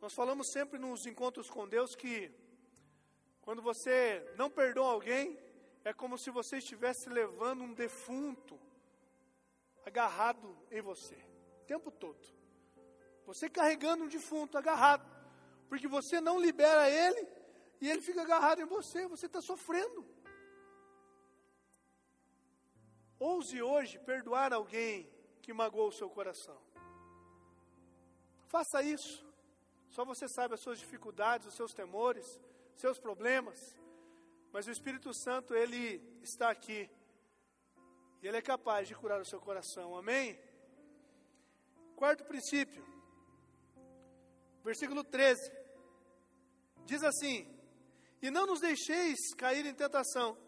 Speaker 1: Nós falamos sempre nos encontros com Deus que quando você não perdoa alguém, é como se você estivesse levando um defunto agarrado em você tempo todo. Você carregando um defunto agarrado, porque você não libera ele e ele fica agarrado em você, você está sofrendo. Ouse hoje perdoar alguém que magoou o seu coração. Faça isso. Só você sabe as suas dificuldades, os seus temores, seus problemas. Mas o Espírito Santo, ele está aqui. E ele é capaz de curar o seu coração. Amém? Quarto princípio, versículo 13, diz assim: E não nos deixeis cair em tentação,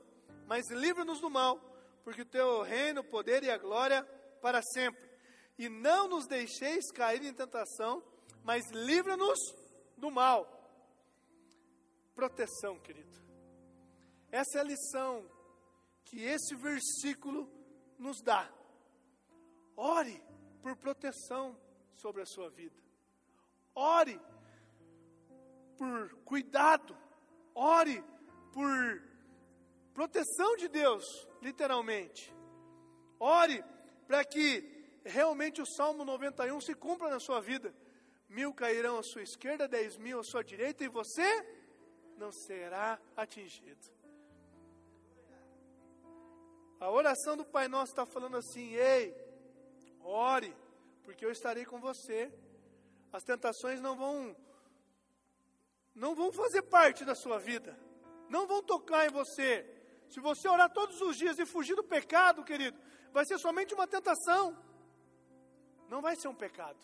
Speaker 1: mas livra-nos do mal, porque o teu reino, o poder e a glória para sempre. E não nos deixeis cair em tentação, mas livra-nos do mal. Proteção, querido. Essa é a lição que esse versículo nos dá. Ore por proteção sobre a sua vida. Ore por cuidado. Ore por proteção de Deus, literalmente. Ore para que realmente o Salmo 91 se cumpra na sua vida. Mil cairão à sua esquerda, dez mil à sua direita, e você não será atingido. A oração do Pai Nosso está falando assim: ei, Ore, porque eu estarei com você. As tentações não vão não vão fazer parte da sua vida. Não vão tocar em você. Se você orar todos os dias e fugir do pecado, querido, vai ser somente uma tentação. Não vai ser um pecado.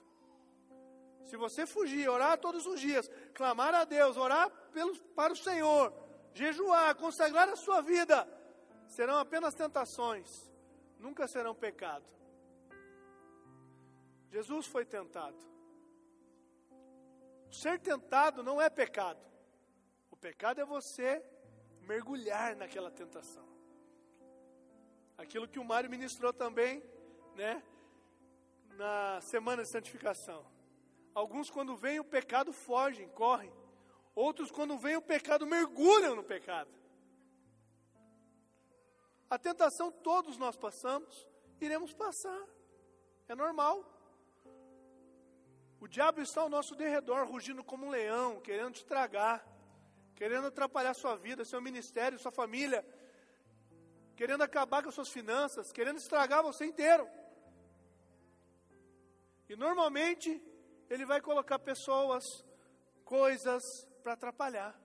Speaker 1: Se você fugir, orar todos os dias, clamar a Deus, orar pelo, para o Senhor, jejuar, consagrar a sua vida, serão apenas tentações, nunca serão pecado. Jesus foi tentado. Ser tentado não é pecado. O pecado é você mergulhar naquela tentação. Aquilo que o Mário ministrou também, né? Na semana de santificação. Alguns, quando vem o pecado, fogem, correm. Outros, quando vem o pecado, mergulham no pecado. A tentação todos nós passamos, iremos passar. É normal. O diabo está ao nosso derredor, rugindo como um leão, querendo te tragar, querendo atrapalhar sua vida, seu ministério, sua família, querendo acabar com as suas finanças, querendo estragar você inteiro. E normalmente ele vai colocar pessoas, coisas para atrapalhar.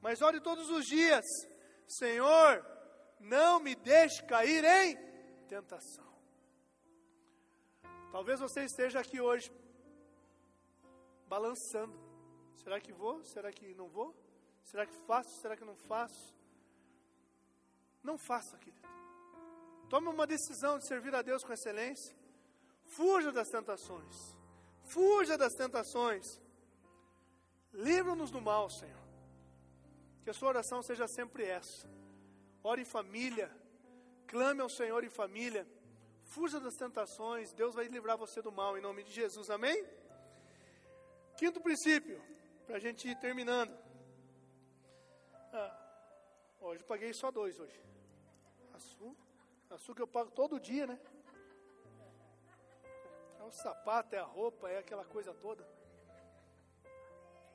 Speaker 1: Mas ore todos os dias, Senhor, não me deixe cair em tentação. Talvez você esteja aqui hoje balançando. Será que vou? Será que não vou? Será que faço? Será que não faço? Não faça, querido. Tome uma decisão de servir a Deus com excelência. Fuja das tentações. Fuja das tentações. Livra-nos do mal, Senhor. Que a sua oração seja sempre essa. Ore em família. Clame ao Senhor em família. Fuja das tentações. Deus vai livrar você do mal em nome de Jesus. Amém? Quinto princípio, para a gente ir terminando. Ah, hoje paguei só dois hoje. Açúcar, açúcar eu pago todo dia, né? É o sapato, é a roupa, é aquela coisa toda.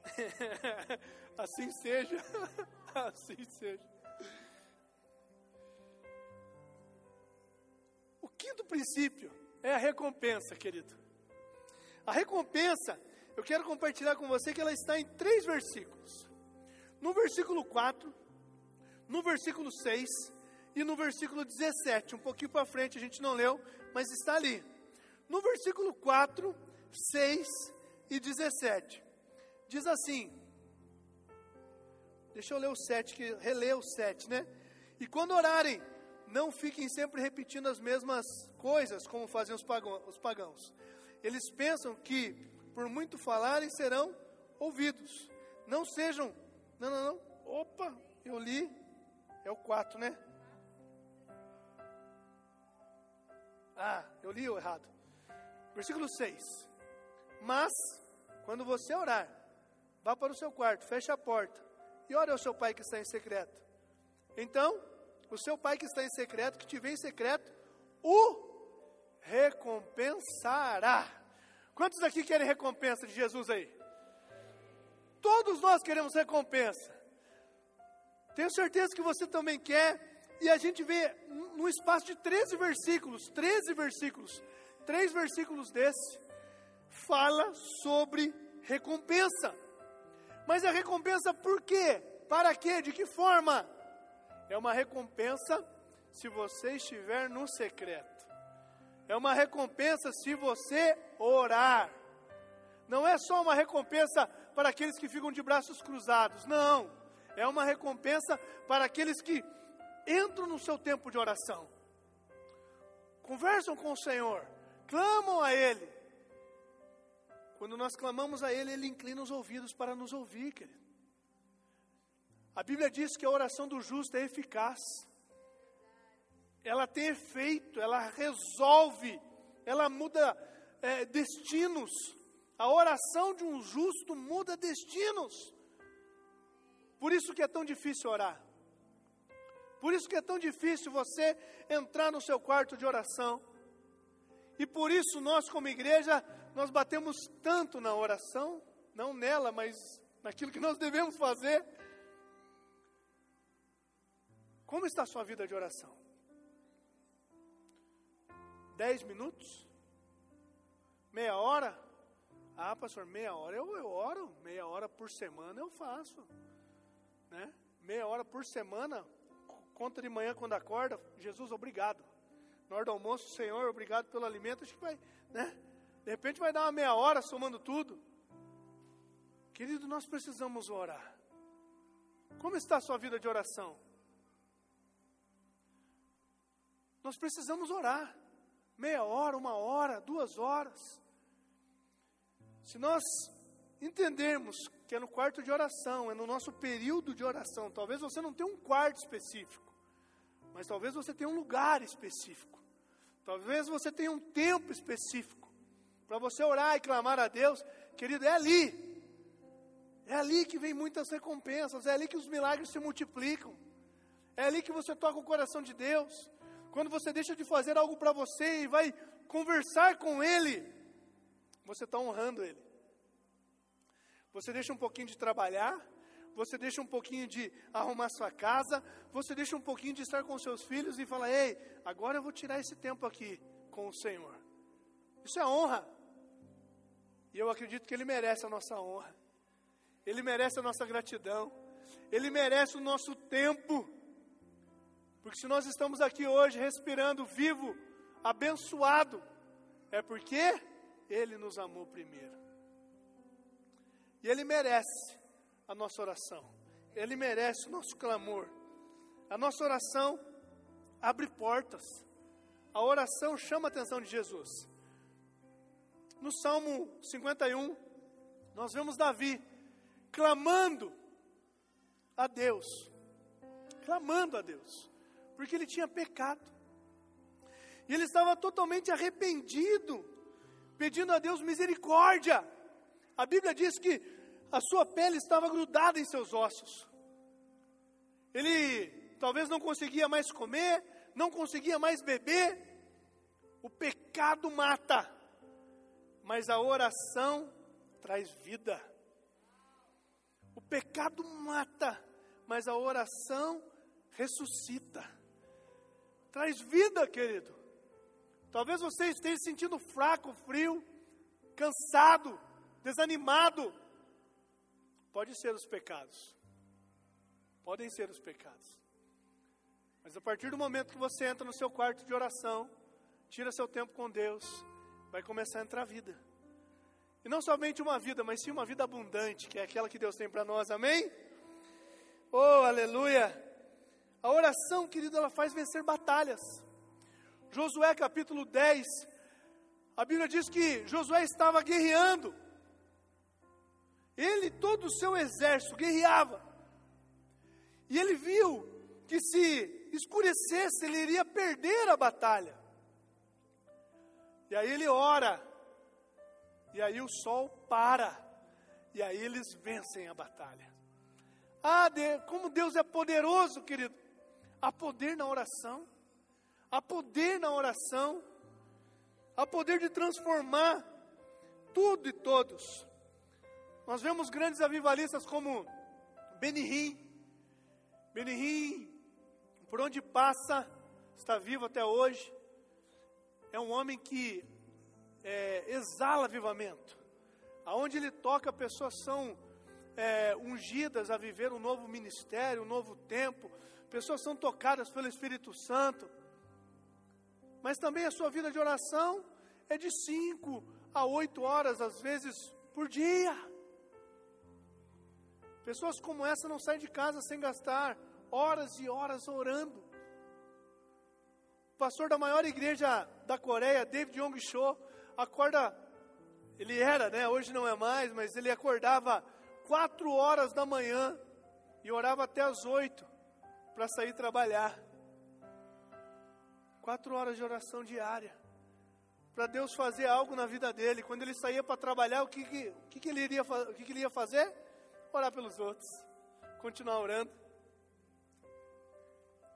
Speaker 1: [laughs] assim seja, [laughs] assim seja. O quinto princípio é a recompensa, querido. A recompensa, eu quero compartilhar com você que ela está em três versículos. No versículo 4, no versículo 6 e no versículo 17. Um pouquinho para frente, a gente não leu, mas está ali. No versículo 4, 6 e 17. Diz assim: Deixa eu ler o 7, que reler o 7, né? E quando orarem, não fiquem sempre repetindo as mesmas coisas como fazem os pagãos. Eles pensam que, por muito falarem, serão ouvidos. Não sejam. Não, não, não. Opa, eu li. É o 4, né? Ah, eu li o errado. Versículo 6. Mas, quando você orar, vá para o seu quarto, feche a porta e ore ao seu pai que está em secreto. Então, o seu pai que está em secreto, que te vê em secreto, o recompensará. Quantos aqui querem recompensa de Jesus aí? Todos nós queremos recompensa. Tenho certeza que você também quer. E a gente vê no espaço de 13 versículos, 13 versículos, três versículos desse, fala sobre recompensa. Mas a recompensa por quê? Para quê? De que forma? É uma recompensa se você estiver no secreto. É uma recompensa se você orar. Não é só uma recompensa para aqueles que ficam de braços cruzados. Não. É uma recompensa para aqueles que entram no seu tempo de oração. Conversam com o Senhor, clamam a Ele, quando nós clamamos a Ele, Ele inclina os ouvidos para nos ouvir, querido. A Bíblia diz que a oração do justo é eficaz, ela tem efeito, ela resolve, ela muda é, destinos. A oração de um justo muda destinos. Por isso que é tão difícil orar. Por isso que é tão difícil você entrar no seu quarto de oração. E por isso nós, como igreja, nós batemos tanto na oração, não nela, mas naquilo que nós devemos fazer. Como está a sua vida de oração? Dez minutos? Meia hora? Ah, pastor, meia hora eu, eu oro, meia hora por semana eu faço. Né? Meia hora por semana, conta de manhã quando acorda, Jesus, obrigado. Na hora do almoço, Senhor, obrigado pelo alimento, acho que vai, né? De repente vai dar uma meia hora somando tudo. Querido, nós precisamos orar. Como está a sua vida de oração? Nós precisamos orar. Meia hora, uma hora, duas horas. Se nós entendermos que é no quarto de oração, é no nosso período de oração, talvez você não tenha um quarto específico, mas talvez você tenha um lugar específico. Talvez você tenha um tempo específico para você orar e clamar a Deus, querido, é ali. É ali que vem muitas recompensas, é ali que os milagres se multiplicam. É ali que você toca o coração de Deus. Quando você deixa de fazer algo para você e vai conversar com Ele, você está honrando Ele. Você deixa um pouquinho de trabalhar, você deixa um pouquinho de arrumar sua casa, você deixa um pouquinho de estar com seus filhos e fala: Ei, agora eu vou tirar esse tempo aqui com o Senhor. Isso é honra. E eu acredito que Ele merece a nossa honra, Ele merece a nossa gratidão, Ele merece o nosso tempo. Porque se nós estamos aqui hoje respirando vivo, abençoado, é porque Ele nos amou primeiro. E Ele merece a nossa oração, Ele merece o nosso clamor. A nossa oração abre portas, a oração chama a atenção de Jesus. No Salmo 51, nós vemos Davi clamando a Deus, clamando a Deus, porque ele tinha pecado. E ele estava totalmente arrependido, pedindo a Deus misericórdia. A Bíblia diz que a sua pele estava grudada em seus ossos. Ele talvez não conseguia mais comer, não conseguia mais beber. O pecado mata, mas a oração traz vida. O pecado mata, mas a oração ressuscita. Traz vida, querido. Talvez você esteja se sentindo fraco, frio, cansado, desanimado. Pode ser os pecados. Podem ser os pecados. Mas a partir do momento que você entra no seu quarto de oração, tira seu tempo com Deus, vai começar a entrar vida. E não somente uma vida, mas sim uma vida abundante, que é aquela que Deus tem para nós, amém? Oh, aleluia! A oração, querido, ela faz vencer batalhas. Josué capítulo 10, a Bíblia diz que Josué estava guerreando. Ele, todo o seu exército, guerreava. E ele viu que se escurecesse, ele iria perder a batalha. E aí ele ora. E aí o sol para. E aí eles vencem a batalha. Ah, como Deus é poderoso, querido. Há poder na oração. Há poder na oração, há poder de transformar tudo e todos. Nós vemos grandes avivalistas como Benihim. Benihim, por onde passa, está vivo até hoje. É um homem que é, exala avivamento. Aonde ele toca, pessoas são é, ungidas a viver um novo ministério, um novo tempo. Pessoas são tocadas pelo Espírito Santo. Mas também a sua vida de oração é de cinco a oito horas, às vezes, por dia. Pessoas como essa não saem de casa sem gastar horas e horas orando. O pastor da maior igreja da Coreia, David Yong Cho, acorda, ele era, né? Hoje não é mais, mas ele acordava quatro horas da manhã e orava até as oito para sair trabalhar. Quatro horas de oração diária. Para Deus fazer algo na vida dele. Quando ele saía para trabalhar, o que, que, que, que, ele iria, o que, que ele ia fazer? Orar pelos outros. Continuar orando.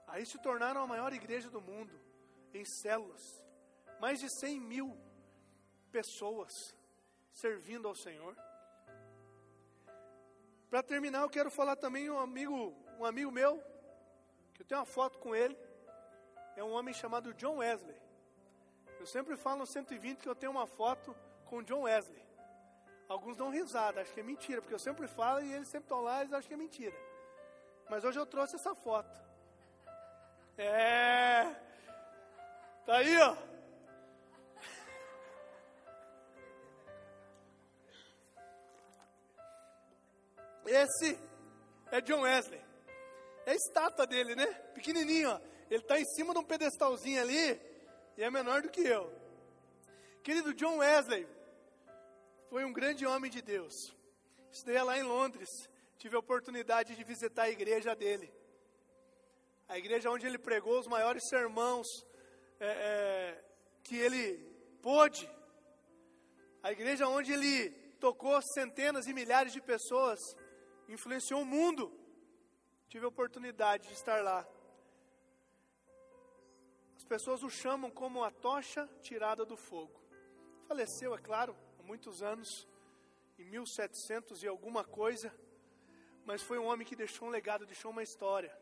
Speaker 1: Aí se tornaram a maior igreja do mundo, em células. Mais de 100 mil pessoas servindo ao Senhor. Para terminar, eu quero falar também um amigo, um amigo meu, que eu tenho uma foto com ele é um homem chamado John Wesley. Eu sempre falo no 120 que eu tenho uma foto com John Wesley. Alguns dão risada, acho que é mentira, porque eu sempre falo e eles sempre estão lá e acham que é mentira. Mas hoje eu trouxe essa foto. É. Tá aí, ó. Esse é John Wesley. É a estátua dele, né? Pequenininho, ó. Ele está em cima de um pedestalzinho ali e é menor do que eu. Querido John Wesley foi um grande homem de Deus. Estudei lá em Londres. Tive a oportunidade de visitar a igreja dele. A igreja onde ele pregou os maiores sermãos é, é, que ele pôde. A igreja onde ele tocou centenas e milhares de pessoas. Influenciou o mundo. Tive a oportunidade de estar lá. As pessoas o chamam como a tocha tirada do fogo. Faleceu, é claro, muitos anos, em 1700 e alguma coisa, mas foi um homem que deixou um legado, deixou uma história,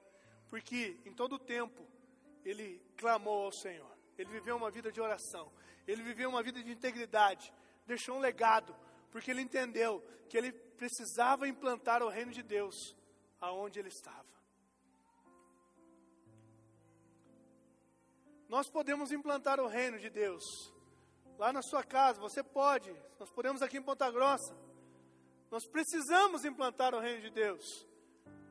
Speaker 1: porque em todo o tempo ele clamou ao Senhor, ele viveu uma vida de oração, ele viveu uma vida de integridade, deixou um legado, porque ele entendeu que ele precisava implantar o reino de Deus aonde ele estava. nós podemos implantar o reino de Deus. Lá na sua casa, você pode. Nós podemos aqui em Ponta Grossa. Nós precisamos implantar o reino de Deus.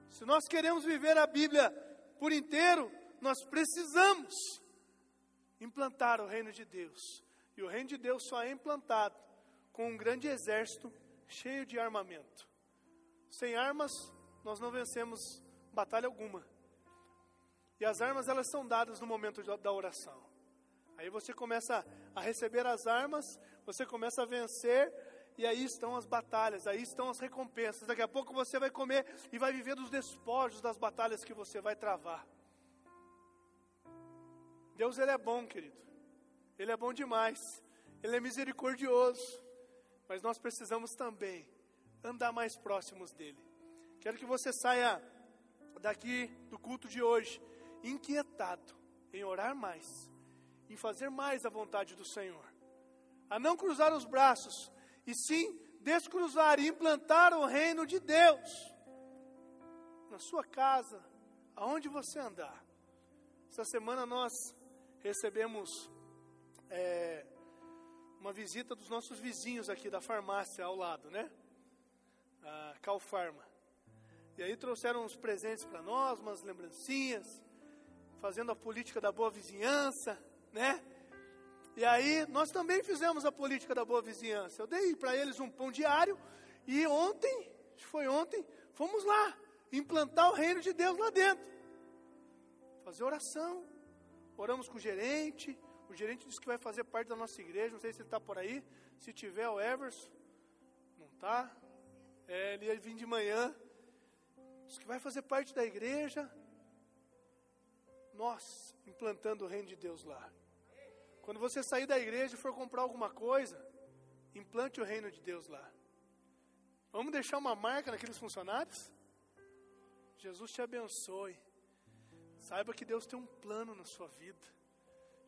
Speaker 1: Se nós queremos viver a Bíblia por inteiro, nós precisamos implantar o reino de Deus. E o reino de Deus só é implantado com um grande exército cheio de armamento. Sem armas, nós não vencemos batalha alguma. E as armas, elas são dadas no momento da oração. Aí você começa a receber as armas, você começa a vencer, e aí estão as batalhas, aí estão as recompensas. Daqui a pouco você vai comer e vai viver dos despojos das batalhas que você vai travar. Deus, Ele é bom, querido. Ele é bom demais. Ele é misericordioso. Mas nós precisamos também andar mais próximos dEle. Quero que você saia daqui do culto de hoje inquietado em orar mais, em fazer mais a vontade do Senhor, a não cruzar os braços, e sim descruzar e implantar o reino de Deus na sua casa, aonde você andar. Essa semana nós recebemos é, uma visita dos nossos vizinhos aqui da farmácia ao lado, né? A Calfarma. E aí trouxeram uns presentes para nós, umas lembrancinhas fazendo a política da boa vizinhança, né? E aí nós também fizemos a política da boa vizinhança. Eu dei para eles um pão diário e ontem, foi ontem, fomos lá implantar o reino de Deus lá dentro. Fazer oração. Oramos com o gerente. O gerente disse que vai fazer parte da nossa igreja. Não sei se ele está por aí. Se tiver, o Everson. Não está. É, ele ia vir de manhã. Diz que vai fazer parte da igreja nós implantando o reino de Deus lá. Quando você sair da igreja e for comprar alguma coisa, implante o reino de Deus lá. Vamos deixar uma marca naqueles funcionários? Jesus te abençoe. Saiba que Deus tem um plano na sua vida.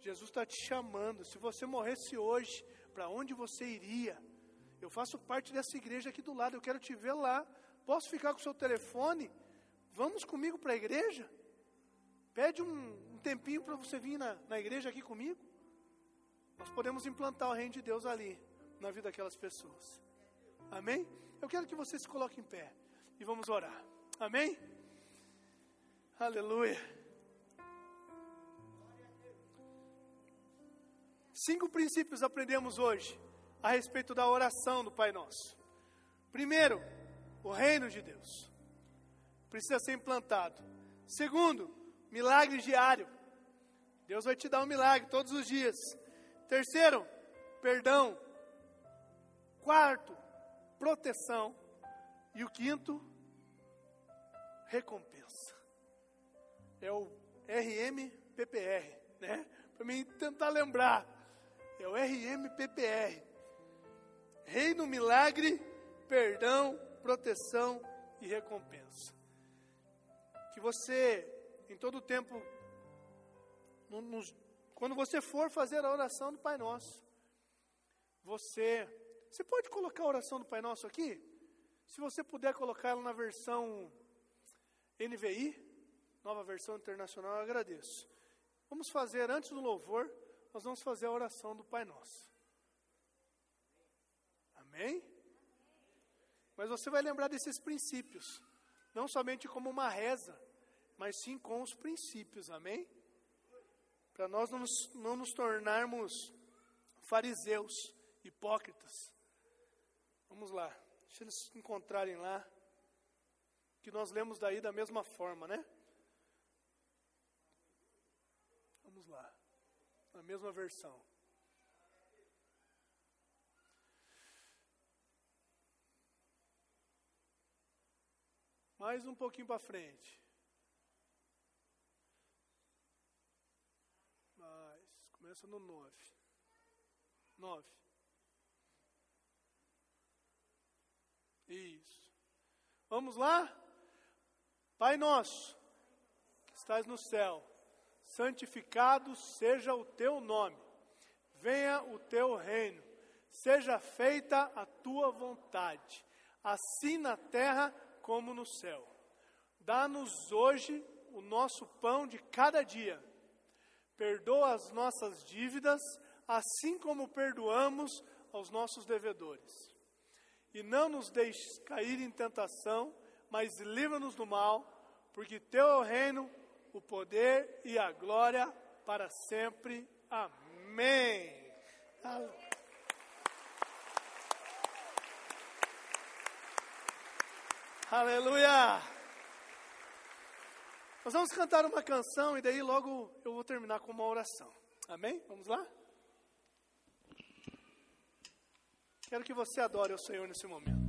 Speaker 1: Jesus está te chamando. Se você morresse hoje, para onde você iria? Eu faço parte dessa igreja aqui do lado. Eu quero te ver lá. Posso ficar com o seu telefone? Vamos comigo para a igreja? Pede um, um tempinho para você vir na, na igreja aqui comigo. Nós podemos implantar o reino de Deus ali, na vida daquelas pessoas. Amém? Eu quero que você se coloque em pé e vamos orar. Amém? Aleluia. Cinco princípios aprendemos hoje a respeito da oração do Pai Nosso. Primeiro, o reino de Deus precisa ser implantado. Segundo, milagre diário. Deus vai te dar um milagre todos os dias. Terceiro, perdão. Quarto, proteção. E o quinto, recompensa. É o RMPPR, né? Para mim tentar lembrar. É o RMPPR. Reino, milagre, perdão, proteção e recompensa. Que você em todo o tempo, nos, quando você for fazer a oração do Pai Nosso, você, você pode colocar a oração do Pai Nosso aqui? Se você puder colocar ela na versão NVI, nova versão internacional, eu agradeço. Vamos fazer, antes do louvor, nós vamos fazer a oração do Pai Nosso. Amém? Mas você vai lembrar desses princípios, não somente como uma reza, mas sim com os princípios, amém? Para nós não nos, não nos tornarmos fariseus, hipócritas. Vamos lá, deixa eles se encontrarem lá, que nós lemos daí da mesma forma, né? Vamos lá, na mesma versão. Mais um pouquinho para frente. Começa no 9. 9. Isso. Vamos lá? Pai nosso, que estás no céu, santificado seja o teu nome. Venha o teu reino. Seja feita a tua vontade, assim na terra como no céu. Dá-nos hoje o nosso pão de cada dia
Speaker 2: Perdoa as nossas dívidas, assim como perdoamos aos nossos devedores. E não nos deixes cair em tentação, mas livra-nos do mal, porque teu é o reino, o poder e a glória para sempre. Amém. Aleluia! Nós vamos cantar uma canção e daí logo eu vou terminar com uma oração. Amém? Vamos lá? Quero que você adore o Senhor nesse momento.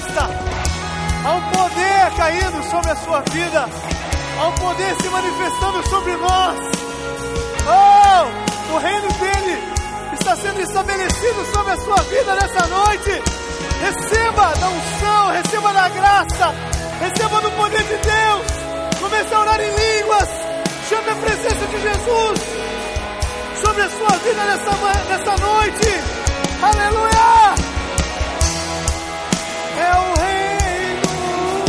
Speaker 1: Manifesta. Há um poder caindo sobre a sua vida. Há um poder se manifestando sobre nós. Oh, o reino dele está sendo estabelecido sobre a sua vida nessa noite. Receba da unção, receba da graça, receba do poder de Deus. Comece a orar em línguas. Chame a presença de Jesus sobre a sua vida nessa, nessa noite. Aleluia! É o reino,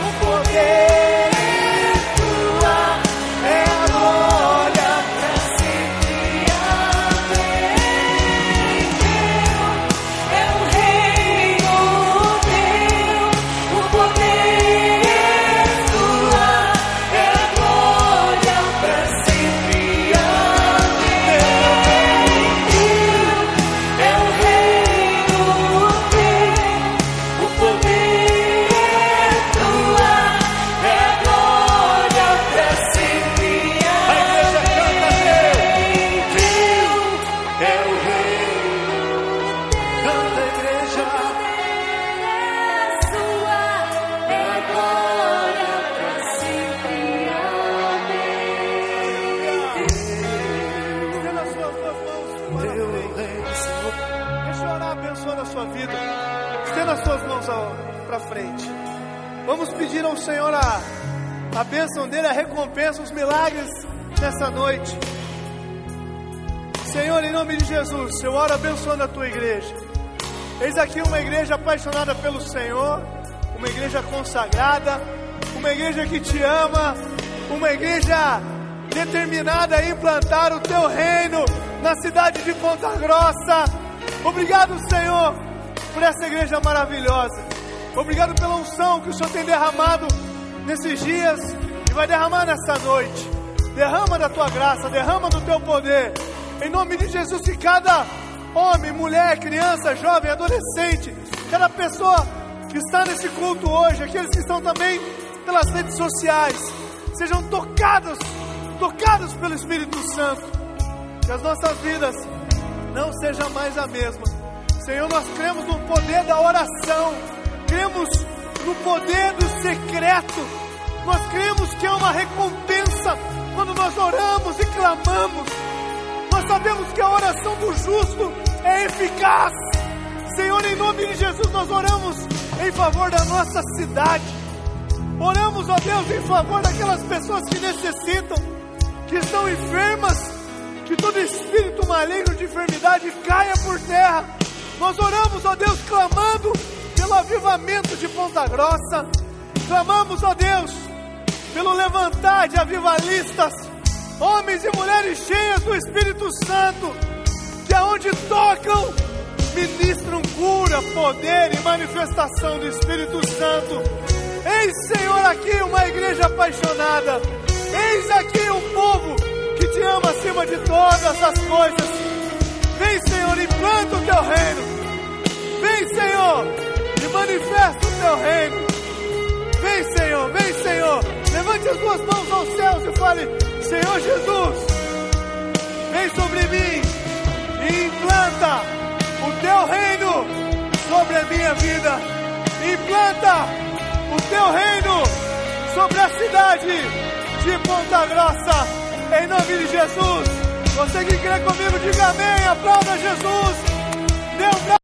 Speaker 1: o poder. Bênção dele, a recompensa, os milagres nessa noite. Senhor, em nome de Jesus, eu oro abençoando a tua igreja. Eis aqui uma igreja apaixonada pelo Senhor, uma igreja consagrada, uma igreja que te ama, uma igreja determinada a implantar o teu reino na cidade de Ponta Grossa. Obrigado, Senhor, por essa igreja maravilhosa. Obrigado pela unção que o Senhor tem derramado nesses dias vai derramar nessa noite. Derrama da tua graça, derrama do teu poder. Em nome de Jesus, que cada homem, mulher, criança, jovem, adolescente, cada pessoa que está nesse culto hoje, aqueles que estão também pelas redes sociais, sejam tocados, tocados pelo Espírito Santo. Que as nossas vidas não sejam mais a mesma. Senhor, nós cremos no poder da oração, cremos no poder do secreto nós cremos que é uma recompensa quando nós oramos e clamamos. Nós sabemos que a oração do justo é eficaz. Senhor, em nome de Jesus, nós oramos em favor da nossa cidade. Oramos, ó Deus, em favor daquelas pessoas que necessitam, que estão enfermas, que todo espírito maligno de enfermidade caia por terra. Nós oramos, ó Deus, clamando pelo avivamento de Ponta Grossa. Clamamos, ó Deus, pelo levantar de avivalistas, homens e mulheres cheias do Espírito Santo, que aonde tocam, ministram cura, poder e manifestação do Espírito Santo. Eis, Senhor, aqui uma igreja apaixonada. Eis aqui um povo que te ama acima de todas as coisas. Vem, Senhor, implanta o teu reino. Vem, Senhor, e manifesta o teu reino. Vem, Senhor, vem, Senhor. Levante as duas mãos aos céus e fale: Senhor Jesus, vem sobre mim e implanta o teu reino sobre a minha vida. Implanta o teu reino sobre a cidade de Ponta Grossa. Em nome de Jesus. Você que crê comigo, diga amém. Aplauda Jesus. Dê um